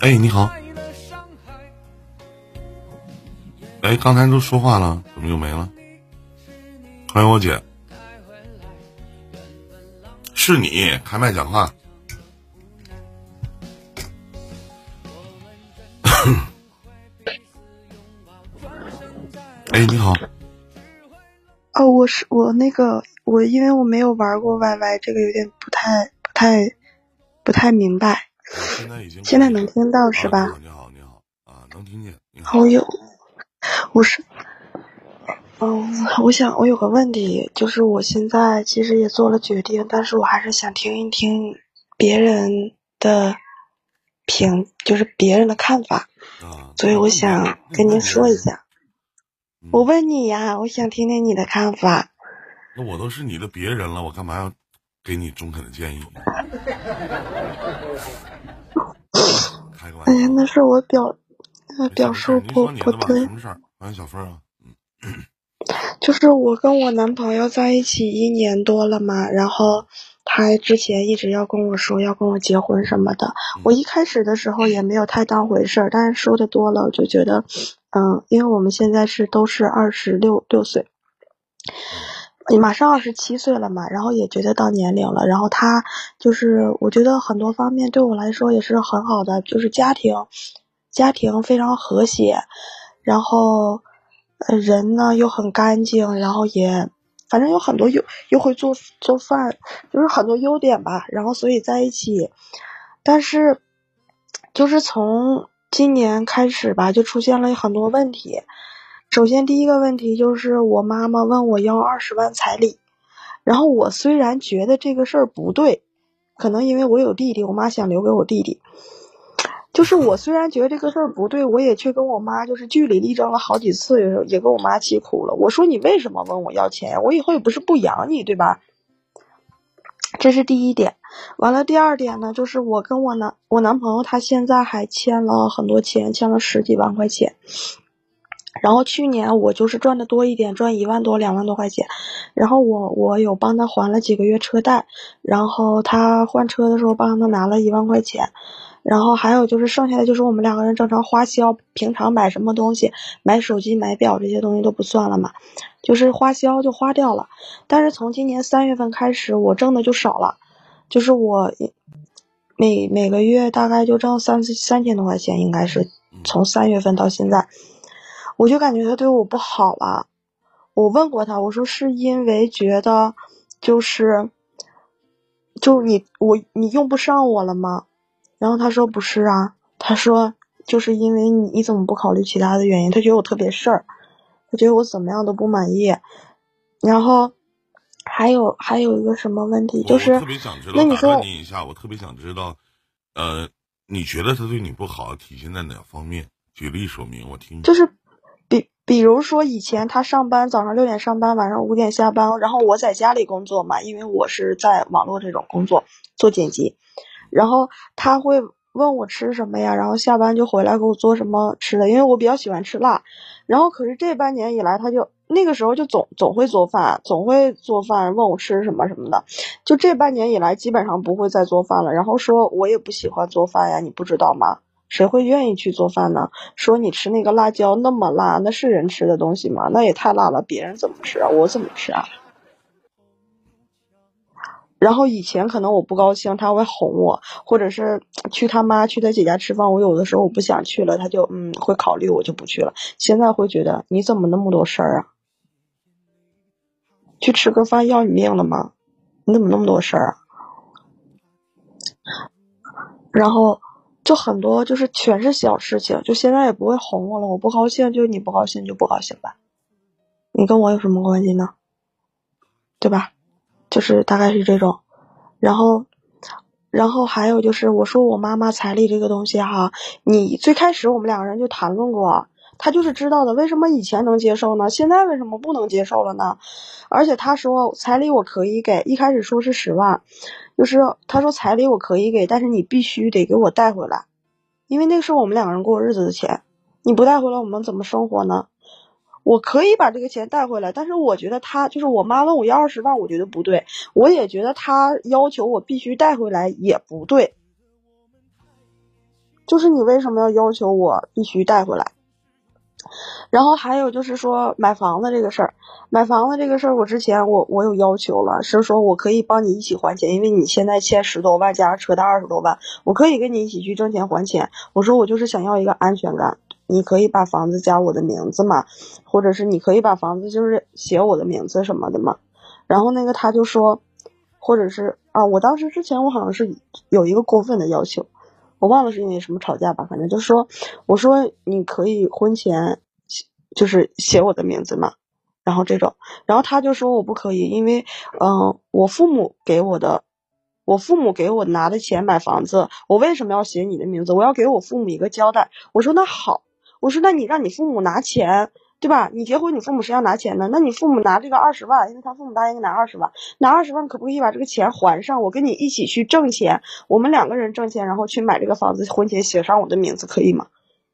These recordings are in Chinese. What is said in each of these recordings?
哎，你好。哎，刚才都说话了，怎么又没了？欢迎我姐，是你开麦讲话。哎，你好。哦，我是我那个我，因为我没有玩过 YY，这个有点不太不太不太明白。现在已经现在能听到是吧？你好，你好啊，能听见。好友，我是，嗯，我想我有个问题，就是我现在其实也做了决定，但是我还是想听一听别人的评，就是别人的看法，啊，所以我想跟您说一下。我问你呀，我想听听你的看法。那我都是你的别人了，我干嘛要给你中肯的建议？开个玩笑。哎呀，那是我表，呃，表述不对什。么事儿？欢迎小凤啊。就是我跟我男朋友在一起一年多了嘛，然后他之前一直要跟我说要跟我结婚什么的，我一开始的时候也没有太当回事儿，但是说的多了，我就觉得，嗯，因为我们现在是都是二十六六岁，马上二十七岁了嘛，然后也觉得到年龄了，然后他就是我觉得很多方面对我来说也是很好的，就是家庭家庭非常和谐，然后呃人呢又很干净，然后也反正有很多优又会做做饭，就是很多优点吧，然后所以在一起，但是就是从今年开始吧，就出现了很多问题。首先，第一个问题就是我妈妈问我要二十万彩礼，然后我虽然觉得这个事儿不对，可能因为我有弟弟，我妈想留给我弟弟。就是我虽然觉得这个事儿不对，我也去跟我妈就是据理力争了好几次，也也给我妈气哭了。我说你为什么问我要钱呀？我以后也不是不养你，对吧？这是第一点。完了，第二点呢，就是我跟我男我男朋友他现在还欠了很多钱，欠了十几万块钱。然后去年我就是赚的多一点，赚一万多、两万多块钱。然后我我有帮他还了几个月车贷，然后他换车的时候帮他拿了一万块钱。然后还有就是剩下的就是我们两个人正常花销，平常买什么东西，买手机、买表这些东西都不算了嘛，就是花销就花掉了。但是从今年三月份开始，我挣的就少了，就是我每每个月大概就挣三三千多块钱，应该是从三月份到现在，我就感觉他对我不好了。我问过他，我说是因为觉得就是就是你我你用不上我了吗？然后他说不是啊，他说就是因为你你怎么不考虑其他的原因？他觉得我特别事儿，他觉得我怎么样都不满意。然后还有还有一个什么问题，就是特别想知道，那你说你一下，我特别想知道，呃，你觉得他对你不好，体现在哪方面？举例说明，我听听。就是比如说以前他上班早上六点上班，晚上五点下班，然后我在家里工作嘛，因为我是在网络这种工作做剪辑，然后他会问我吃什么呀，然后下班就回来给我做什么吃的，因为我比较喜欢吃辣，然后可是这半年以来他就那个时候就总总会做饭，总会做饭问我吃什么什么的，就这半年以来基本上不会再做饭了，然后说我也不喜欢做饭呀，你不知道吗？谁会愿意去做饭呢？说你吃那个辣椒那么辣，那是人吃的东西吗？那也太辣了，别人怎么吃啊？我怎么吃啊？然后以前可能我不高兴，他会哄我，或者是去他妈去他姐家吃饭，我有的时候我不想去了，他就嗯会考虑我就不去了。现在会觉得你怎么那么多事儿啊？去吃个饭要你命了吗？你怎么那么多事儿啊？然后就很多就是全是小事情，就现在也不会哄我了。我不高兴就你不高兴就不高兴吧，你跟我有什么关系呢？对吧？就是大概是这种，然后，然后还有就是我说我妈妈彩礼这个东西哈，你最开始我们两个人就谈论过，他就是知道的，为什么以前能接受呢？现在为什么不能接受了呢？而且他说彩礼我可以给，一开始说是十万，就是他说彩礼我可以给，但是你必须得给我带回来，因为那是我们两个人过日子的钱，你不带回来我们怎么生活呢？我可以把这个钱带回来，但是我觉得他就是我妈问我要二十万，我觉得不对，我也觉得他要求我必须带回来也不对。就是你为什么要要求我必须带回来？然后还有就是说买房子这个事儿，买房子这个事儿，我之前我我有要求了，是说我可以帮你一起还钱，因为你现在欠十多万加上车贷二十多万，我可以跟你一起去挣钱还钱。我说我就是想要一个安全感，你可以把房子加我的名字嘛，或者是你可以把房子就是写我的名字什么的嘛。然后那个他就说，或者是啊，我当时之前我好像是有一个过分的要求，我忘了是因为什么吵架吧，反正就是说，我说你可以婚前。就是写我的名字嘛，然后这种，然后他就说我不可以，因为，嗯，我父母给我的，我父母给我拿的钱买房子，我为什么要写你的名字？我要给我父母一个交代。我说那好，我说那你让你父母拿钱，对吧？你结婚，你父母谁要拿钱呢？那你父母拿这个二十万，因为他父母答应拿二十万，拿二十万可不可以把这个钱还上？我跟你一起去挣钱，我们两个人挣钱，然后去买这个房子，婚前写上我的名字，可以吗？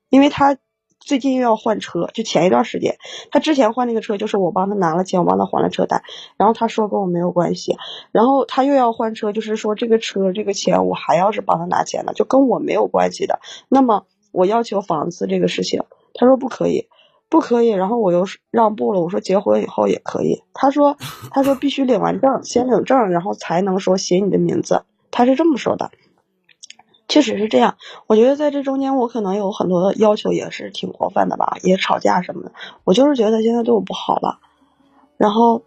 因为他。最近又要换车，就前一段时间，他之前换那个车就是我帮他拿了钱，我帮他还了车贷，然后他说跟我没有关系，然后他又要换车，就是说这个车这个钱我还要是帮他拿钱的，就跟我没有关系的。那么我要求房子这个事情，他说不可以，不可以，然后我又让步了，我说结婚以后也可以，他说 他说必须领完证，先领证，然后才能说写你的名字，他是这么说的。确实是这样，我觉得在这中间我可能有很多的要求也是挺过分的吧，也吵架什么的。我就是觉得现在对我不好了，然后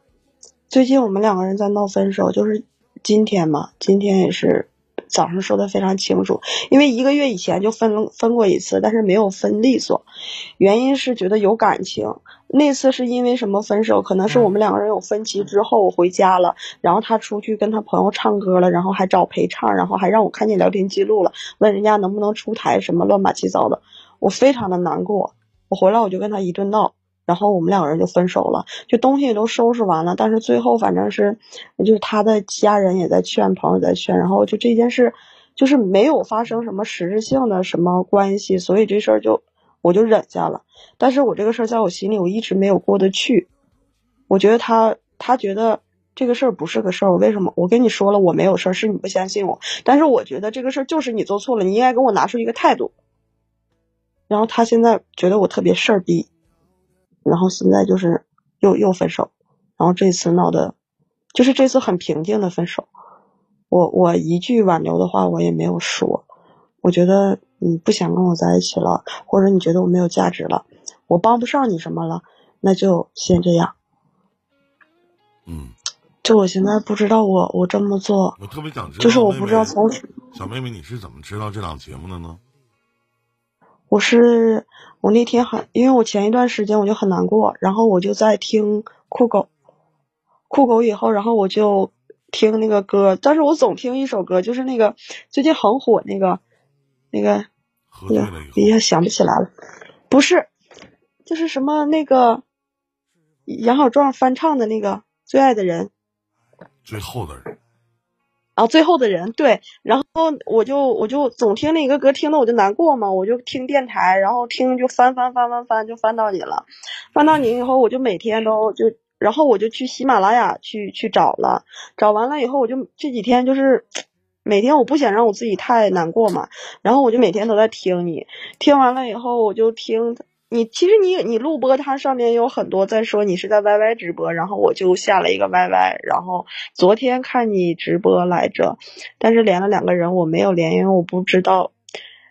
最近我们两个人在闹分手，就是今天嘛，今天也是。早上说的非常清楚，因为一个月以前就分分过一次，但是没有分利索，原因是觉得有感情。那次是因为什么分手？可能是我们两个人有分歧之后，我回家了，然后他出去跟他朋友唱歌了，然后还找陪唱，然后还让我看见聊天记录了，问人家能不能出台什么乱八七糟的，我非常的难过。我回来我就跟他一顿闹。然后我们两个人就分手了，就东西也都收拾完了，但是最后反正是，就是他的家人也在劝，朋友在劝，然后就这件事，就是没有发生什么实质性的什么关系，所以这事儿就我就忍下了。但是我这个事儿在我心里我一直没有过得去，我觉得他他觉得这个事儿不是个事儿，为什么？我跟你说了我没有事儿，是你不相信我，但是我觉得这个事儿就是你做错了，你应该给我拿出一个态度。然后他现在觉得我特别事儿逼。然后现在就是又又分手，然后这次闹的，就是这次很平静的分手。我我一句挽留的话我也没有说，我觉得你不想跟我在一起了，或者你觉得我没有价值了，我帮不上你什么了，那就先这样。嗯，就我现在不知道我我这么做，我特别想知道，就是我不知道从小妹妹你是怎么知道这档节目的呢？我是我那天很，因为我前一段时间我就很难过，然后我就在听酷狗，酷狗以后，然后我就听那个歌，但是我总听一首歌，就是那个最近很火那个那个，一下想不起来了，不是，就是什么那个杨小壮翻唱的那个最爱的人，最后的人。然后最后的人对，然后我就我就总听那个歌，听的我就难过嘛，我就听电台，然后听就翻翻翻翻翻，就翻到你了，翻到你以后，我就每天都就，然后我就去喜马拉雅去去找了，找完了以后，我就这几天就是每天我不想让我自己太难过嘛，然后我就每天都在听你，听完了以后我就听。你其实你你录播，它上面有很多在说你是在 YY 直播，然后我就下了一个 YY，然后昨天看你直播来着，但是连了两个人我没有连，因为我不知道，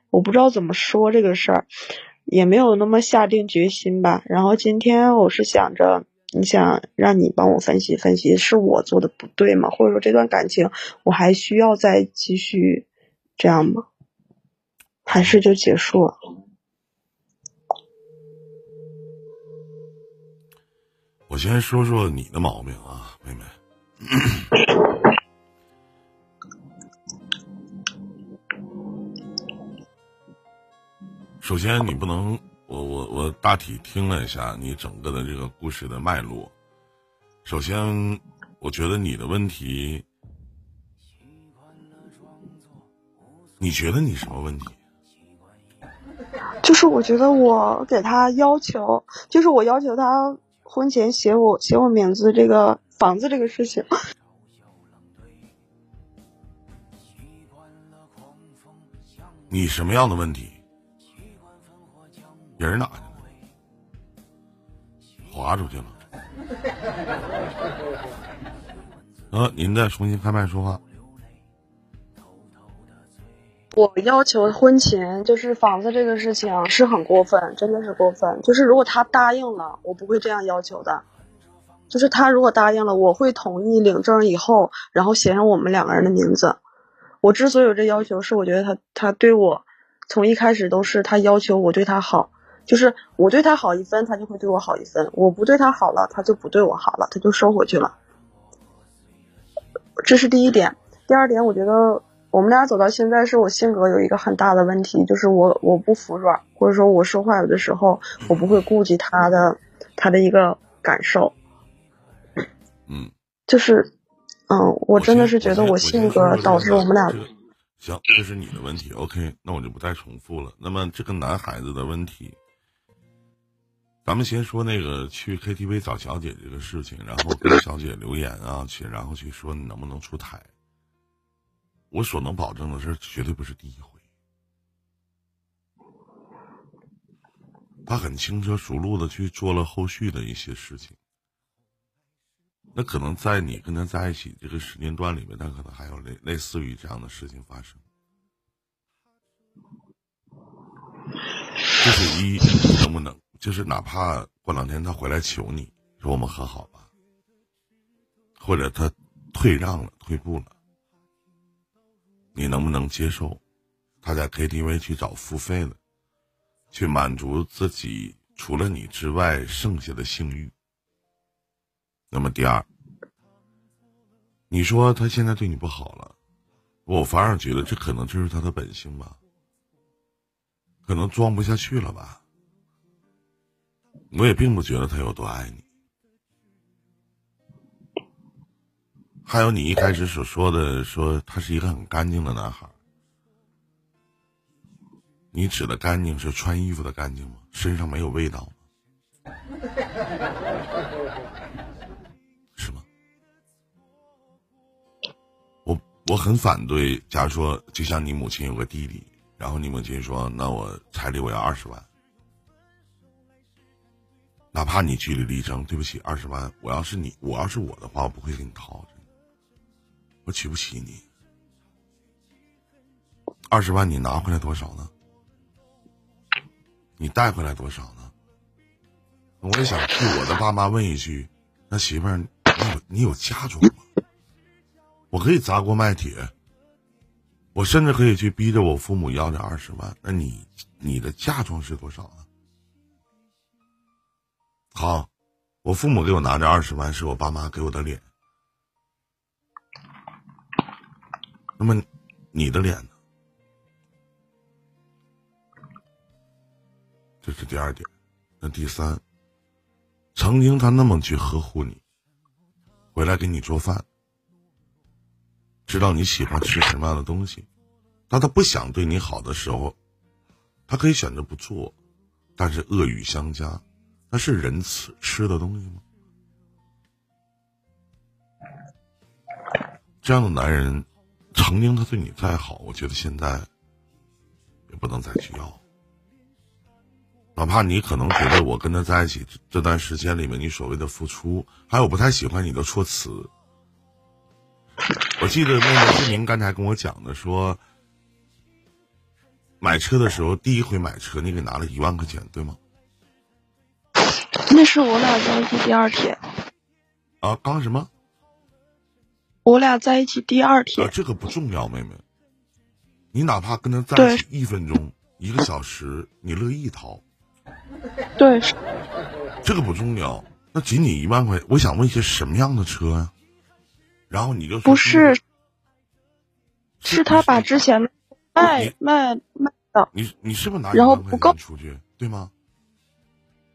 我不知道怎么说这个事儿，也没有那么下定决心吧。然后今天我是想着，你想让你帮我分析分析，是我做的不对吗？或者说这段感情我还需要再继续这样吗？还是就结束了？我先说说你的毛病啊，妹妹。首先，你不能，我我我大体听了一下你整个的这个故事的脉络。首先，我觉得你的问题，你觉得你什么问题？就是我觉得我给他要求，就是我要求他。婚前写我写我名字这个房子这个事情，你什么样的问题？人哪去了？滑出去了。呃，您再重新开麦说话。我要求婚前就是房子这个事情是很过分，真的是过分。就是如果他答应了，我不会这样要求的。就是他如果答应了，我会同意领证以后，然后写上我们两个人的名字。我之所以有这要求，是我觉得他他对我从一开始都是他要求我对他好。就是我对他好一分，他就会对我好一分；我不对他好了，他就不对我好了，他就收回去了。这是第一点。第二点，我觉得我们俩走到现在，是我性格有一个很大的问题，就是我我不服软，或者说我说话有的时候我不会顾及他的他的一个感受。嗯，就是，嗯，我真的是觉得我性格导致我们俩。行，这是你的问题。OK，那我就不再重复了。那么这个男孩子的问题。咱们先说那个去 KTV 找小姐这个事情，然后给小姐留言啊，去然后去说你能不能出台。我所能保证的是，绝对不是第一回。他很轻车熟路的去做了后续的一些事情。那可能在你跟他在一起这个时间段里面，他可能还有类类似于这样的事情发生。这是一，能不能？就是哪怕过两天他回来求你说我们和好吧，或者他退让了、退步了，你能不能接受他在 KTV 去找付费的，去满足自己除了你之外剩下的性欲？那么第二，你说他现在对你不好了，我反而觉得这可能就是他的本性吧，可能装不下去了吧。我也并不觉得他有多爱你。还有你一开始所说的，说他是一个很干净的男孩。你指的干净是穿衣服的干净吗？身上没有味道吗？是吗？我我很反对。假如说，就像你母亲有个弟弟，然后你母亲说：“那我彩礼我要二十万。”哪怕你据理力争，对不起，二十万，我要是你，我要是我的话，我不会给你掏，我娶不起你。二十万你拿回来多少呢？你带回来多少呢？我也想替我的爸妈问一句：那媳妇儿，你有你有嫁妆吗？我可以砸锅卖铁，我甚至可以去逼着我父母要这二十万。那你你的嫁妆是多少呢？好，我父母给我拿这二十万，是我爸妈给我的脸。那么，你的脸呢？这是第二点。那第三，曾经他那么去呵护你，回来给你做饭，知道你喜欢吃什么样的东西。当他不想对你好的时候，他可以选择不做，但是恶语相加。那是人吃吃的东西吗？这样的男人，曾经他对你再好，我觉得现在也不能再去要。哪怕你可能觉得我跟他在一起这段时间里面，你所谓的付出，还有不太喜欢你的措辞。我记得那个志明刚才跟我讲的，说买车的时候第一回买车，你给拿了一万块钱，对吗？那是我俩在一起第二天。啊，刚什么？我俩在一起第二天。这个不重要，妹妹。你哪怕跟他在一起一分钟、一个小时，你乐意掏。对。这个不重要，那仅仅一万块，我想问一些什么样的车呀？然后你就不是，是他把之前卖卖卖的。你你是不是拿然后不够出去，对吗？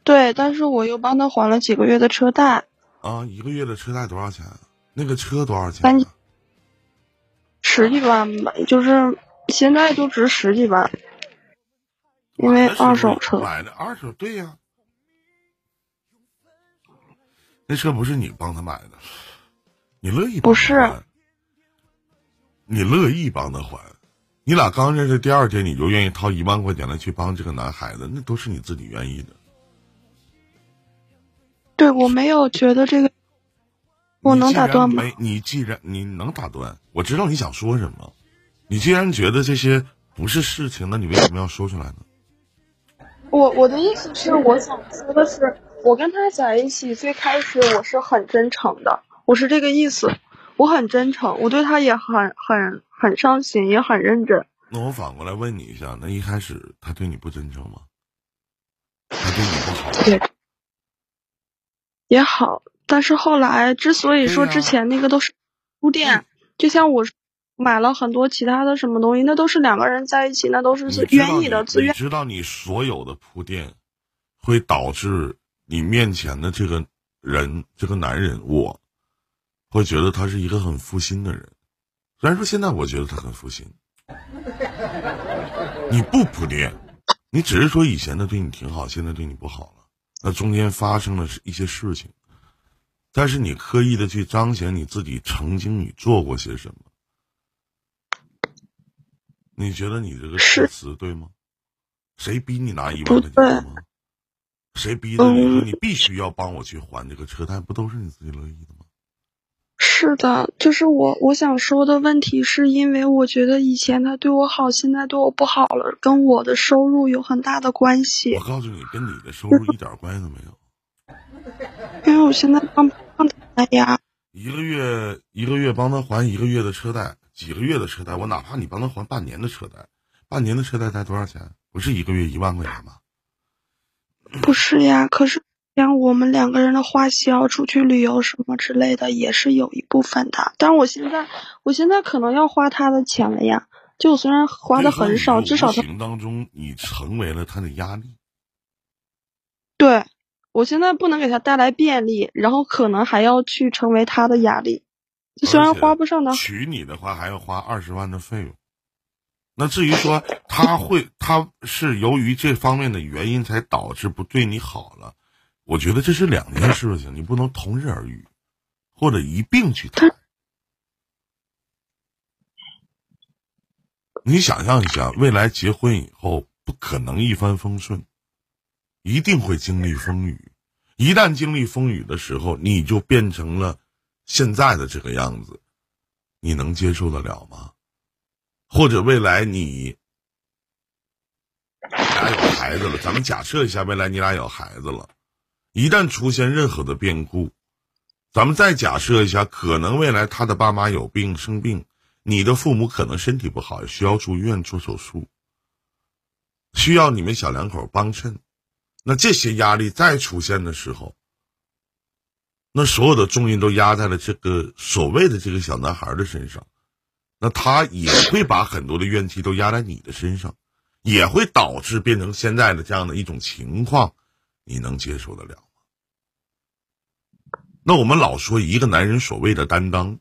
对，但是我又帮他还了几个月的车贷。啊，一个月的车贷多少钱？那个车多少钱？十几万吧，就是现在就值十几万，因为二手车。买的二手，对呀。那车不是你帮他买的，你乐意不是？你乐意帮他还？你俩刚认识第二天，你就愿意掏一万块钱来去帮这个男孩子，那都是你自己愿意的。对我没有觉得这个，我能打断吗？你既然你能打断，我知道你想说什么。你既然觉得这些不是事情，那你为什么要说出来呢？我我的意思是，我想说的是，我跟他在一起最开始我是很真诚的，我是这个意思，我很真诚，我对他也很很。很上心，也很认真。那我反过来问你一下，那一开始他对你不真诚吗？他对你不好？对，也好。但是后来，之所以说之前那个都是铺垫，就像我买了很多其他的什么东西，那都是两个人在一起，那都是愿意的，自愿。你知道，你所有的铺垫会导致你面前的这个人，这个男人，我会觉得他是一个很负心的人。虽然说现在我觉得他很负心，你不铺垫，你只是说以前他对你挺好，现在对你不好了，那中间发生了一些事情，但是你刻意的去彰显你自己曾经你做过些什么，你觉得你这个诗词对吗？谁逼你拿一万块钱吗？谁逼的你说你必须要帮我去还这个车贷？不都是你自己乐意的吗？是的，就是我我想说的问题，是因为我觉得以前他对我好，现在对我不好了，跟我的收入有很大的关系。我告诉你，跟你的收入一点关系都没有。因为我现在帮帮他呀，一个月一个月帮他还一个月的车贷，几个月的车贷，我哪怕你帮他还半年的车贷，半年的车贷才多少钱？不是一个月一万块钱吗？不是呀，可是。像我们两个人的花销，出去旅游什么之类的，也是有一部分的。但是我现在，我现在可能要花他的钱了呀。就虽然花的很少，至少他当中你成为了他的压力。对，我现在不能给他带来便利，然后可能还要去成为他的压力。虽然花不上的，娶你的话还要花二十万的费用。那至于说他会，他是由于这方面的原因才导致不对你好了。我觉得这是两件事情，你不能同日而语，或者一并去谈。你想象一下，未来结婚以后不可能一帆风顺，一定会经历风雨。一旦经历风雨的时候，你就变成了现在的这个样子，你能接受得了吗？或者未来你俩有孩子了，咱们假设一下，未来你俩有孩子了。一旦出现任何的变故，咱们再假设一下，可能未来他的爸妈有病生病，你的父母可能身体不好，需要住院做手术，需要你们小两口帮衬。那这些压力再出现的时候，那所有的重音都压在了这个所谓的这个小男孩的身上，那他也会把很多的怨气都压在你的身上，也会导致变成现在的这样的一种情况。你能接受得了吗？那我们老说一个男人所谓的担当，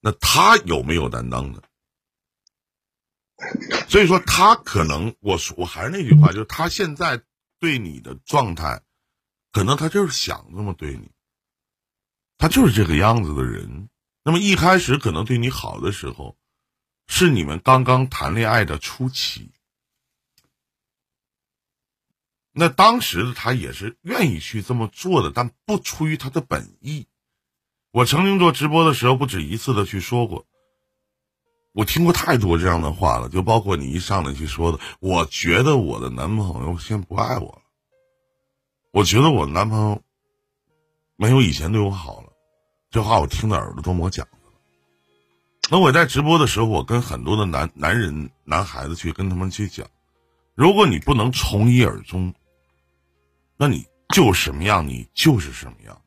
那他有没有担当呢？所以说他可能，我说我还是那句话，就是他现在对你的状态，可能他就是想这么对你，他就是这个样子的人。那么一开始可能对你好的时候，是你们刚刚谈恋爱的初期。那当时他也是愿意去这么做的，但不出于他的本意。我曾经做直播的时候，不止一次的去说过，我听过太多这样的话了，就包括你一上来去说的，我觉得我的男朋友现在不爱我了，我觉得我男朋友没有以前对我好了，这话我听的耳朵都磨茧子了。那我在直播的时候，我跟很多的男男人、男孩子去跟他们去讲，如果你不能从一而终。那你就什么样，你就是什么样。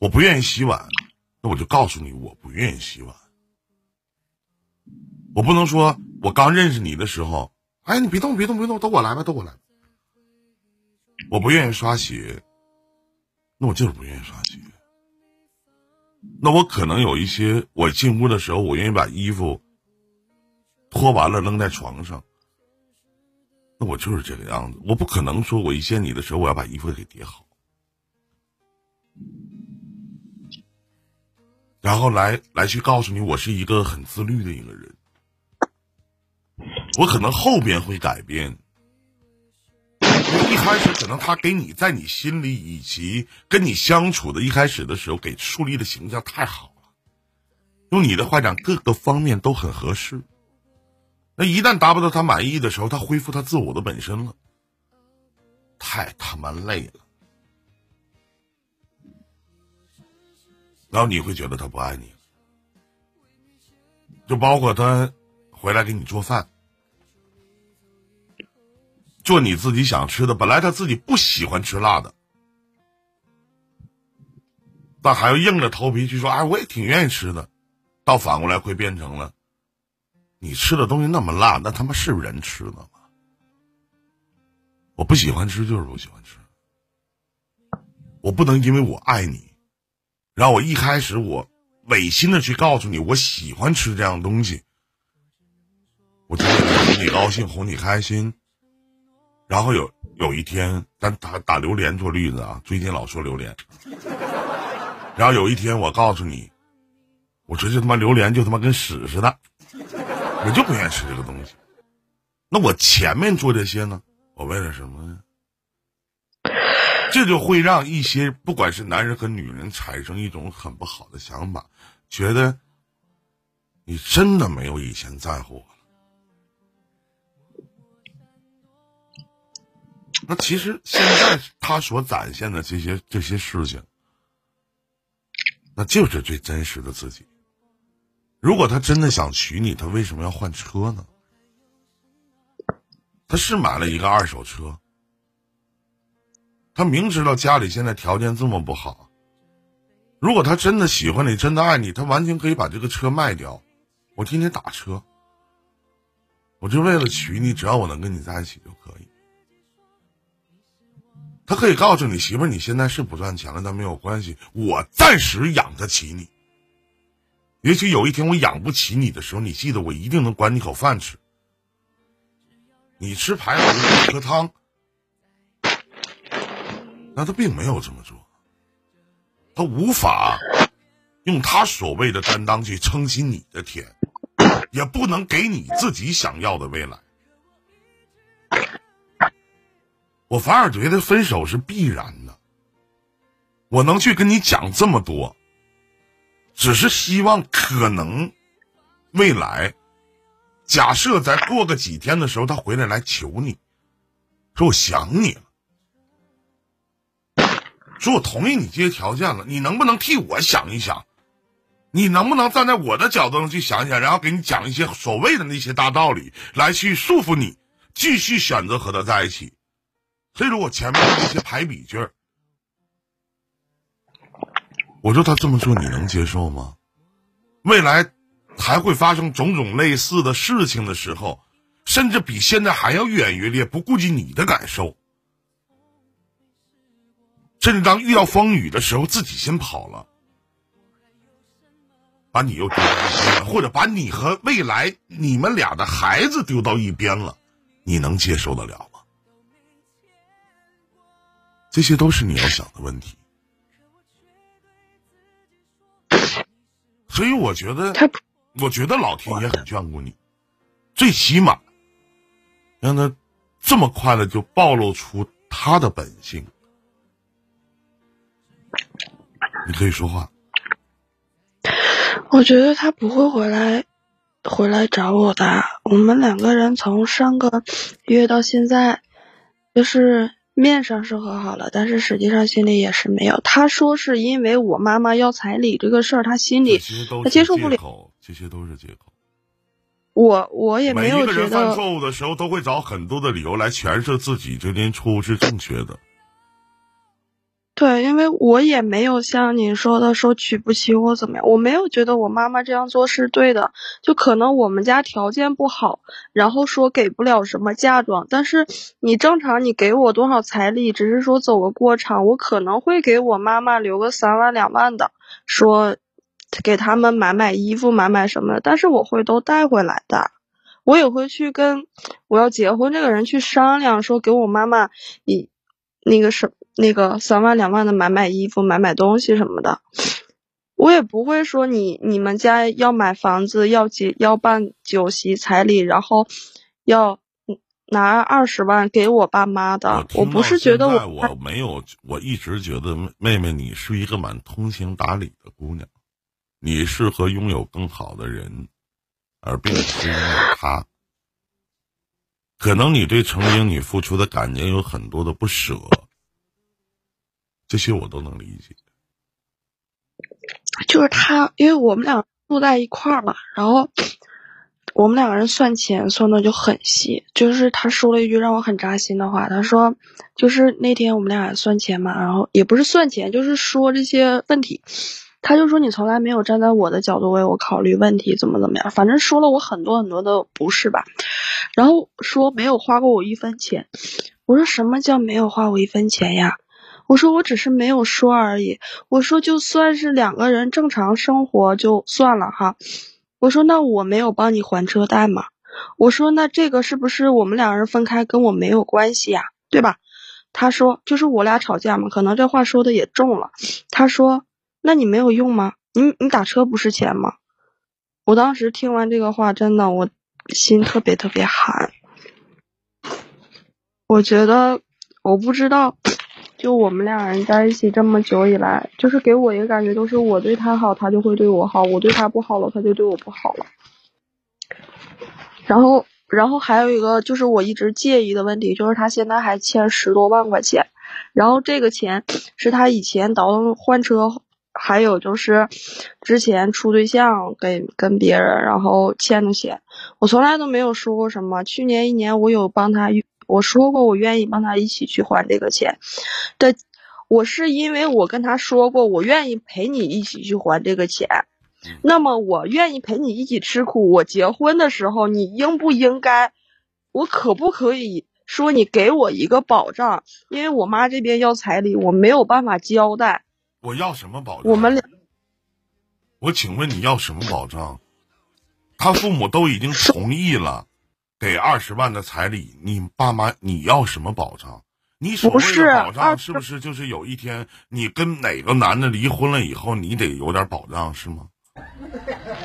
我不愿意洗碗，那我就告诉你，我不愿意洗碗。我不能说，我刚认识你的时候，哎，你别动，别动，别动，都我来吧，都我来。我不愿意刷鞋，那我就是不愿意刷鞋。那我可能有一些，我进屋的时候，我愿意把衣服脱完了扔在床上。那我就是这个样子，我不可能说，我一见你的时候，我要把衣服给叠好。然后来来去告诉你，我是一个很自律的一个人。我可能后边会改变，一开始可能他给你在你心里以及跟你相处的一开始的时候给树立的形象太好了，用你的话讲，各个方面都很合适。那一旦达不到他满意的时候，他恢复他自我的本身了，太他妈累了。然后你会觉得他不爱你，就包括他回来给你做饭，做你自己想吃的。本来他自己不喜欢吃辣的，但还要硬着头皮去说：“哎，我也挺愿意吃的。”到反过来会变成了，你吃的东西那么辣，那他妈是人吃的吗？我不喜欢吃就是不喜欢吃，我不能因为我爱你。让我一开始我违心的去告诉你我喜欢吃这样东西，我就为了哄你高兴哄你开心，然后有有一天咱打打榴莲做例子啊，最近老说榴莲，然后有一天我告诉你，我说这他妈榴莲就他妈跟屎似的，我就不愿意吃这个东西，那我前面做这些呢，我为了什么呢？这就会让一些不管是男人和女人产生一种很不好的想法，觉得你真的没有以前在乎我。那其实现在他所展现的这些这些事情，那就是最真实的自己。如果他真的想娶你，他为什么要换车呢？他是买了一个二手车。他明知道家里现在条件这么不好，如果他真的喜欢你，真的爱你，他完全可以把这个车卖掉，我天天打车，我就为了娶你，只要我能跟你在一起就。他可以告诉你媳妇儿，你现在是不赚钱了，但没有关系，我暂时养得起你。也许有一天我养不起你的时候，你记得我一定能管你口饭吃。你吃排骨喝汤。那他并没有这么做，他无法用他所谓的担当去撑起你的天，也不能给你自己想要的未来。我反而觉得分手是必然的。我能去跟你讲这么多，只是希望可能未来，假设再过个几天的时候，他回来来求你，说我想你了。说我同意你这些条件了，你能不能替我想一想？你能不能站在我的角度上去想一想，然后给你讲一些所谓的那些大道理，来去束缚你，继续选择和他在一起？所以说我前面的那些排比句儿，我说他这么做你能接受吗？未来还会发生种种类似的事情的时候，甚至比现在还要愈演愈烈，不顾及你的感受。甚至当遇到风雨的时候，自己先跑了，把你又丢到一边了，或者把你和未来你们俩的孩子丢到一边了，你能接受得了？这些都是你要想的问题。所以我觉得，我觉得老天爷很眷顾你，最起码让他这么快的就暴露出他的本性。你可以说话。我觉得他不会回来，回来找我的。我们两个人从上个月到现在，就是面上是和好了，但是实际上心里也是没有。他说是因为我妈妈要彩礼这个事儿，他心里他接受不了。这些都是借口。我我也没有觉得。每一个人犯错误的时候，都会找很多的理由来诠释自己这件错误是正确的。对，因为我也没有像你说的说娶不起我怎么样，我没有觉得我妈妈这样做是对的，就可能我们家条件不好，然后说给不了什么嫁妆，但是你正常你给我多少彩礼，只是说走个过场，我可能会给我妈妈留个三万两万的，说给他们买买衣服买买什么的，但是我会都带回来的，我也会去跟我要结婚这个人去商量，说给我妈妈以那个什。那个三万两万的买买衣服买买东西什么的，我也不会说你你们家要买房子要结要办酒席彩礼，然后要拿二十万给我爸妈的。我不是觉得我我没有，我一直觉得妹妹你是一个蛮通情达理的姑娘，你适合拥有更好的人，而并不是因为他。可能你对曾经你付出的感情有很多的不舍，这些我都能理解。就是他，因为我们俩住在一块儿嘛，然后我们两个人算钱算的就很细。就是他说了一句让我很扎心的话，他说，就是那天我们俩算钱嘛，然后也不是算钱，就是说这些问题。他就说你从来没有站在我的角度为我考虑问题，怎么怎么样，反正说了我很多很多的不是吧，然后说没有花过我一分钱，我说什么叫没有花我一分钱呀？我说我只是没有说而已。我说就算是两个人正常生活就算了哈。我说那我没有帮你还车贷吗？我说那这个是不是我们两人分开跟我没有关系呀？对吧？他说就是我俩吵架嘛，可能这话说的也重了。他说。那你没有用吗？你你打车不是钱吗？我当时听完这个话，真的我心特别特别寒。我觉得我不知道，就我们两人在一起这么久以来，就是给我一个感觉，都是我对他好，他就会对我好；我对他不好了，他就对我不好了。然后，然后还有一个就是我一直介意的问题，就是他现在还欠十多万块钱，然后这个钱是他以前倒腾换车。还有就是，之前处对象给跟别人，然后欠的钱，我从来都没有说过什么。去年一年我有帮他，我说过我愿意帮他一起去还这个钱。的，我是因为我跟他说过，我愿意陪你一起去还这个钱。那么我愿意陪你一起吃苦。我结婚的时候，你应不应该？我可不可以说你给我一个保障？因为我妈这边要彩礼，我没有办法交代。我要什么保障？我们俩，我请问你要什么保障？他父母都已经同意了，给二十万的彩礼，你爸妈你要什么保障？你所谓的保障是不是就是有一天你跟哪个男的离婚了以后，你得有点保障是吗？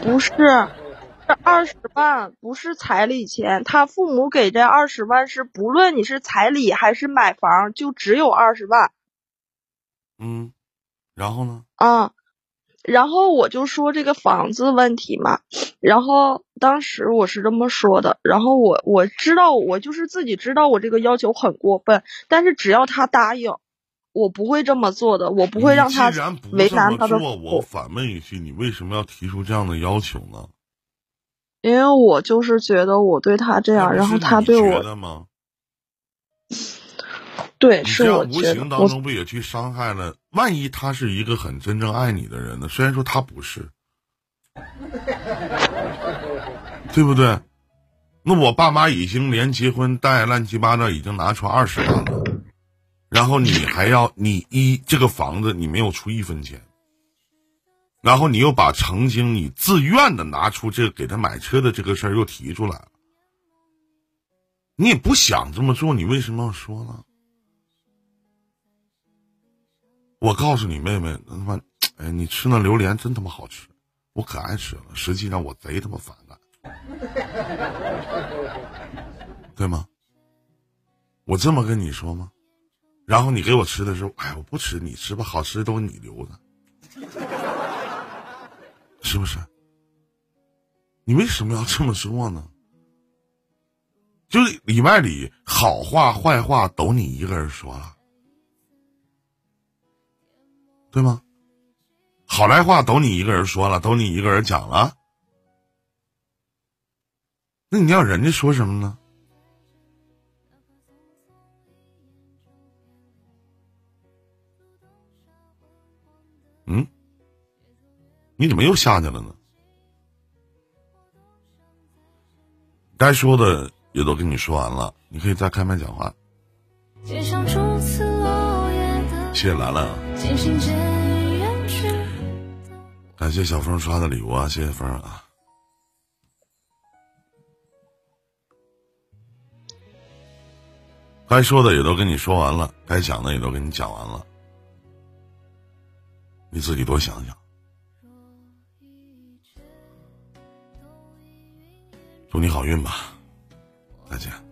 不是，这二十万不是彩礼钱，他父母给这二十万是不论你是彩礼还是买房，就只有二十万。嗯。然后呢？啊，然后我就说这个房子问题嘛，然后当时我是这么说的，然后我我知道我就是自己知道我这个要求很过分，但是只要他答应，我不会这么做的，我不会让他为难他的。我反问一句，你为什么要提出这样的要求呢？因为我就是觉得我对他这样，然后他对我。对，你这样无形当中不也去伤害了？万一他是一个很真正爱你的人呢？虽然说他不是，对不对？那我爸妈已经连结婚带乱七八糟，已经拿出二十万了，然后你还要你一这个房子你没有出一分钱，然后你又把曾经你自愿的拿出这个给他买车的这个事儿又提出来了，你也不想这么做，你为什么要说呢？我告诉你，妹妹，他妈，哎，你吃那榴莲真他妈好吃，我可爱吃了。实际上我贼他妈反感，对吗？我这么跟你说吗？然后你给我吃的时候，哎，我不吃，你吃吧，好吃的都你留着，是不是？你为什么要这么说呢？就是里外里好话坏话都你一个人说了。对吗？好赖话都你一个人说了，都你一个人讲了，那你要人家说什么呢？嗯？你怎么又下去了呢？该说的也都跟你说完了，你可以再开麦讲话。谢谢兰兰。感谢小峰刷的礼物啊，谢谢峰啊。该说的也都跟你说完了，该讲的也都跟你讲完了，你自己多想想。祝你好运吧，再见。